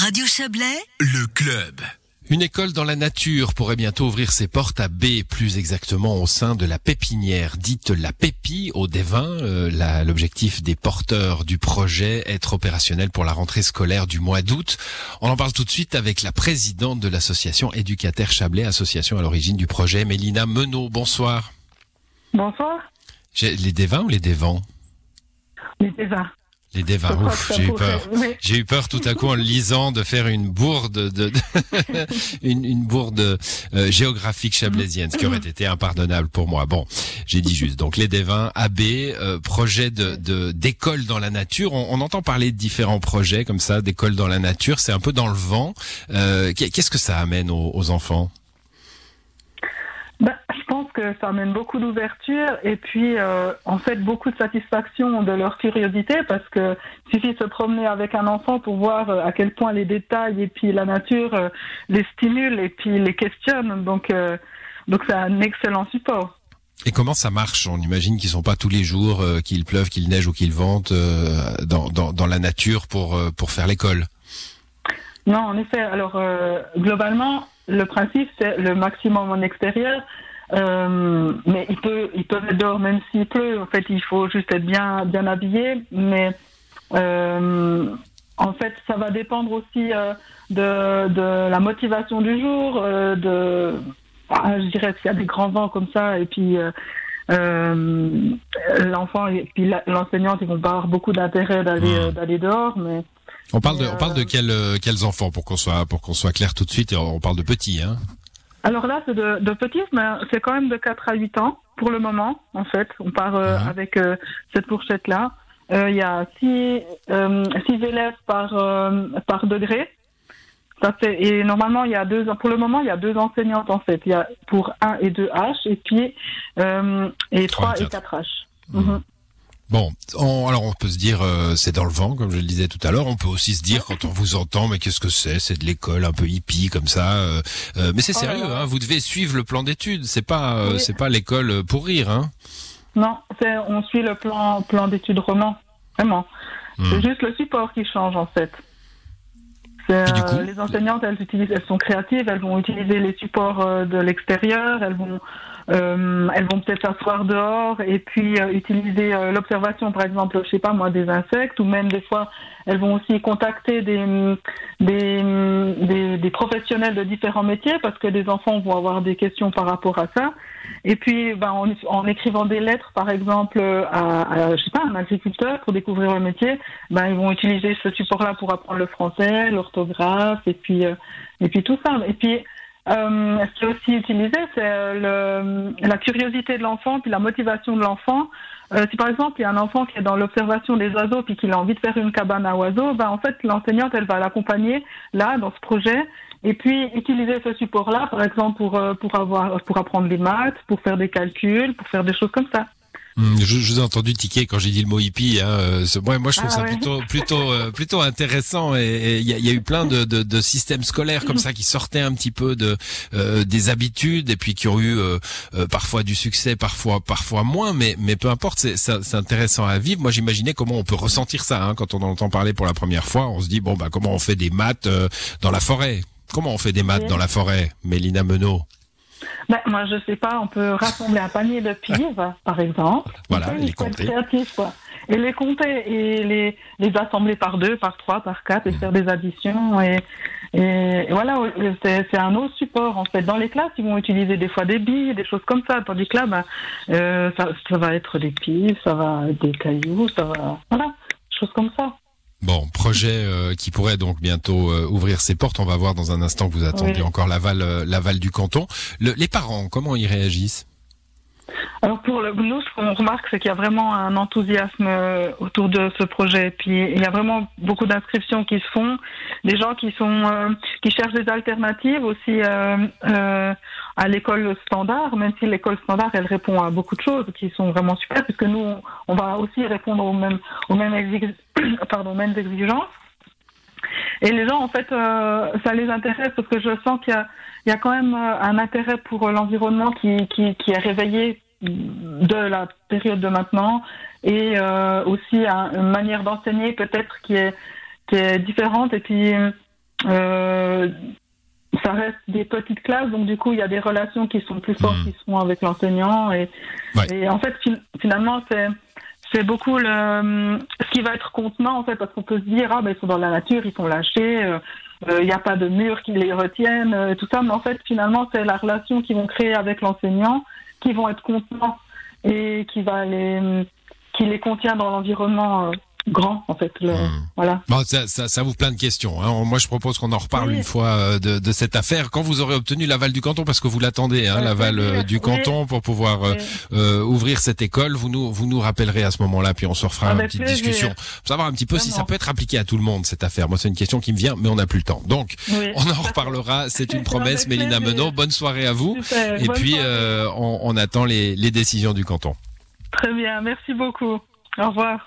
Radio Chablais, Le club. Une école dans la nature pourrait bientôt ouvrir ses portes à B, plus exactement au sein de la pépinière dite la Pépi au Dévin. Euh, L'objectif des porteurs du projet être opérationnel pour la rentrée scolaire du mois d'août. On en parle tout de suite avec la présidente de l'association Éducataire Chablais, association à l'origine du projet, Mélina Menot. Bonsoir. Bonsoir. J'ai- Les Dévins ou les Dévents Les désarts. Les Dévins, ouf, j'ai eu peur. J'ai eu peur tout à coup en le lisant de faire une bourde de, de- une, une bourde euh, géographique chablaisienne, ce qui aurait été impardonnable pour moi. Bon, j'ai dit juste. Donc les Dévins, AB, euh, projet de de- d'école dans la nature. On, on entend parler de différents projets comme ça, d'école dans la nature. C'est un peu dans le vent. Euh, qu'est- Qu'est-ce que ça amène aux, aux enfants? Que ça amène beaucoup d'ouverture et puis euh, en fait beaucoup de satisfaction de leur curiosité parce que suffit de se promener avec un enfant pour voir euh, à quel point les détails et puis la nature euh, les stimulent et puis les questionnent. Donc euh, donc c'est un excellent support. Et comment ça marche? On imagine qu'ils sont pas tous les jours, qu'il pleuve, qu'il neige ou qu'il vente dans, dans, dans la nature pour pour faire l'école? Non, en effet. Alors, globalement, le principe, c'est le maximum en extérieur. Euh, mais il peut, ils peuvent être dehors même s'il pleut. En fait, il faut juste être bien, bien habillé. Mais euh, en fait, ça va dépendre aussi euh, de, de la motivation du jour, de, je dirais s'il y a des grands vents comme ça, et puis l'enfant et puis l'enseignante, ils vont pas avoir beaucoup d'intérêt d'aller, euh, d'aller dehors, mais On parle de, on parle de quels, quels enfants pour qu'on soit, pour qu'on soit clair tout de suite. On parle de petits, hein. Alors là, c'est de, de petits, mais c'est quand même de 4 à 8 ans pour le moment, en fait. On part euh, Mhm. avec euh, cette fourchette-là. Euh, Il y a 6 six élèves par, euh, par degré. Ça et normalement, il y a deux, pour le moment, il y a deux enseignantes, en fait. Il y a pour 1 et 2 H, et puis euh, et Trois 3 et et 4 H. Mhm. Bon, on- alors on peut se dire euh, c'est dans le vent, comme je le disais tout à l'heure. On peut aussi se dire quand on vous entend, mais qu'est-ce que c'est? C'est de l'école un peu hippie comme ça. euh, euh, mais c'est Oh sérieux, hein, vous devez suivre le plan d'études. C'est pas, euh, Oui. c'est pas l'école pour rire, hein. Non, c'est- on suit le plan, plan d'études roman, vraiment. Hmm. C'est juste le support qui change en fait. Euh, coup les enseignantes, elles utilisent, elles sont créatives, elles vont utiliser les supports de l'extérieur, elles vont, euh, elles vont peut-être s'asseoir dehors et puis euh, utiliser euh, l'observation, par exemple, je sais pas moi, des insectes, ou même des fois, elles vont aussi contacter des, des, des, des professionnels de différents métiers parce que des enfants vont avoir des questions par rapport à ça. Et puis, ben, en, en écrivant des lettres, par exemple, à, à, je sais pas, un agriculteur pour découvrir le métier, ben, ils vont utiliser ce support-là pour apprendre le français, l'orthographe, et puis, euh, et puis tout ça. Et puis, euh, ce qui est aussi utilisé, c'est euh, la curiosité de l'enfant, puis la motivation de l'enfant. Euh, si par exemple il y a un enfant qui est dans l'observation des oiseaux, puis qu'il a envie de faire une cabane à oiseaux, ben en fait l'enseignante elle va l'accompagner là dans ce projet, et puis utiliser ce support-là, par exemple pour euh, pour avoir pour apprendre les maths, pour faire des calculs, pour faire des choses comme ça. Hum, Je, je vous ai entendu tiquer quand j'ai dit le mot hippie. Hein, euh, ce- moi, moi, je trouve Ah ça ouais. plutôt, plutôt, euh, plutôt intéressant. Et il y y a eu plein de, de, de systèmes scolaires comme ça qui sortaient un petit peu de euh, des habitudes et puis qui ont eu euh, euh, parfois du succès, parfois, parfois moins. Mais, mais peu importe, c'est intéressant à vivre. Moi, j'imaginais comment on peut ressentir ça hein, quand on en entend parler pour la première fois. On se dit bon, bah comment on fait des maths euh, dans la forêt? Comment on fait des maths dans la forêt, Mélina Menot Ben, moi, je sais pas, on peut rassembler un panier de pives, par exemple. Voilà, et les compter. créatif, quoi. Et les compter et les, les assembler par deux, par trois, par quatre et faire des additions. Et, et voilà, c'est un autre support, en fait. Dans les classes, ils vont utiliser des fois des billes, des choses comme ça. Tandis que là, ben, euh, ça, ça va être des pives, ça va être des cailloux, ça va. Voilà, des choses comme ça. Bon, projet euh, qui pourrait donc bientôt euh, ouvrir ses portes. On va voir dans un instant que vous attendiez Oui. encore l'aval, euh, l'aval du canton. Le- les parents, comment ils réagissent? Alors pour le, nous, ce qu'on remarque, c'est qu'il y a vraiment un enthousiasme euh, autour de ce projet. Puis il y a vraiment beaucoup d'inscriptions qui se font, des gens qui sont euh, qui cherchent des alternatives aussi euh, euh, à l'école standard, même si l'école standard elle répond à beaucoup de choses qui sont vraiment super, puisque nous on va aussi répondre aux mêmes aux mêmes exigences. Et les gens, en fait, euh, ça les intéresse parce que je sens qu'il y y a quand même euh, un intérêt pour euh, l'environnement qui, qui, qui est réveillé de la période de maintenant et euh, aussi un- une manière d'enseigner peut-être qui est, qui est différente. Et puis, euh, ça reste des petites classes, donc du coup, il y a des relations qui sont plus fortes Mhm. qui sont avec l'enseignant. Et, Ouais. et en fait, fin- finalement, c'est c'est beaucoup le, ce qui va être contenant, en fait, parce qu'on peut se dire, ah, ben, ils sont dans la nature, ils sont lâchés, euh, euh, il n'y a pas de mur qui les retiennent, euh, tout ça. Mais en fait, finalement, c'est la relation qu'ils vont créer avec l'enseignant qui vont être contenants et qui va les, qui les contient dans l'environnement euh, grand, en fait. Le, Hmm. Voilà. Bon, ça, ça, ça ouvre plein de questions. Hein. Moi, je propose qu'on en reparle Oui. une fois euh, de, de cette affaire quand vous aurez obtenu l'aval du canton, parce que vous l'attendez, hein, l'aval euh, oui, du canton pour pouvoir euh, ouvrir cette école. Vous nous, vous nous rappellerez à ce moment-là, puis on se refera une Avec petite plaisir. discussion pour savoir un petit peu si ça peut être appliqué à tout le monde cette affaire. Moi, c'est une question qui me vient, mais on n'a plus le temps. Donc, on en reparlera. C'est une promesse, Avec Mélina plaisir. Menot. Bonne soirée à vous. Super. Et Bonne puis, euh, on, on attend les, les décisions du canton. Très bien, merci beaucoup. Au revoir.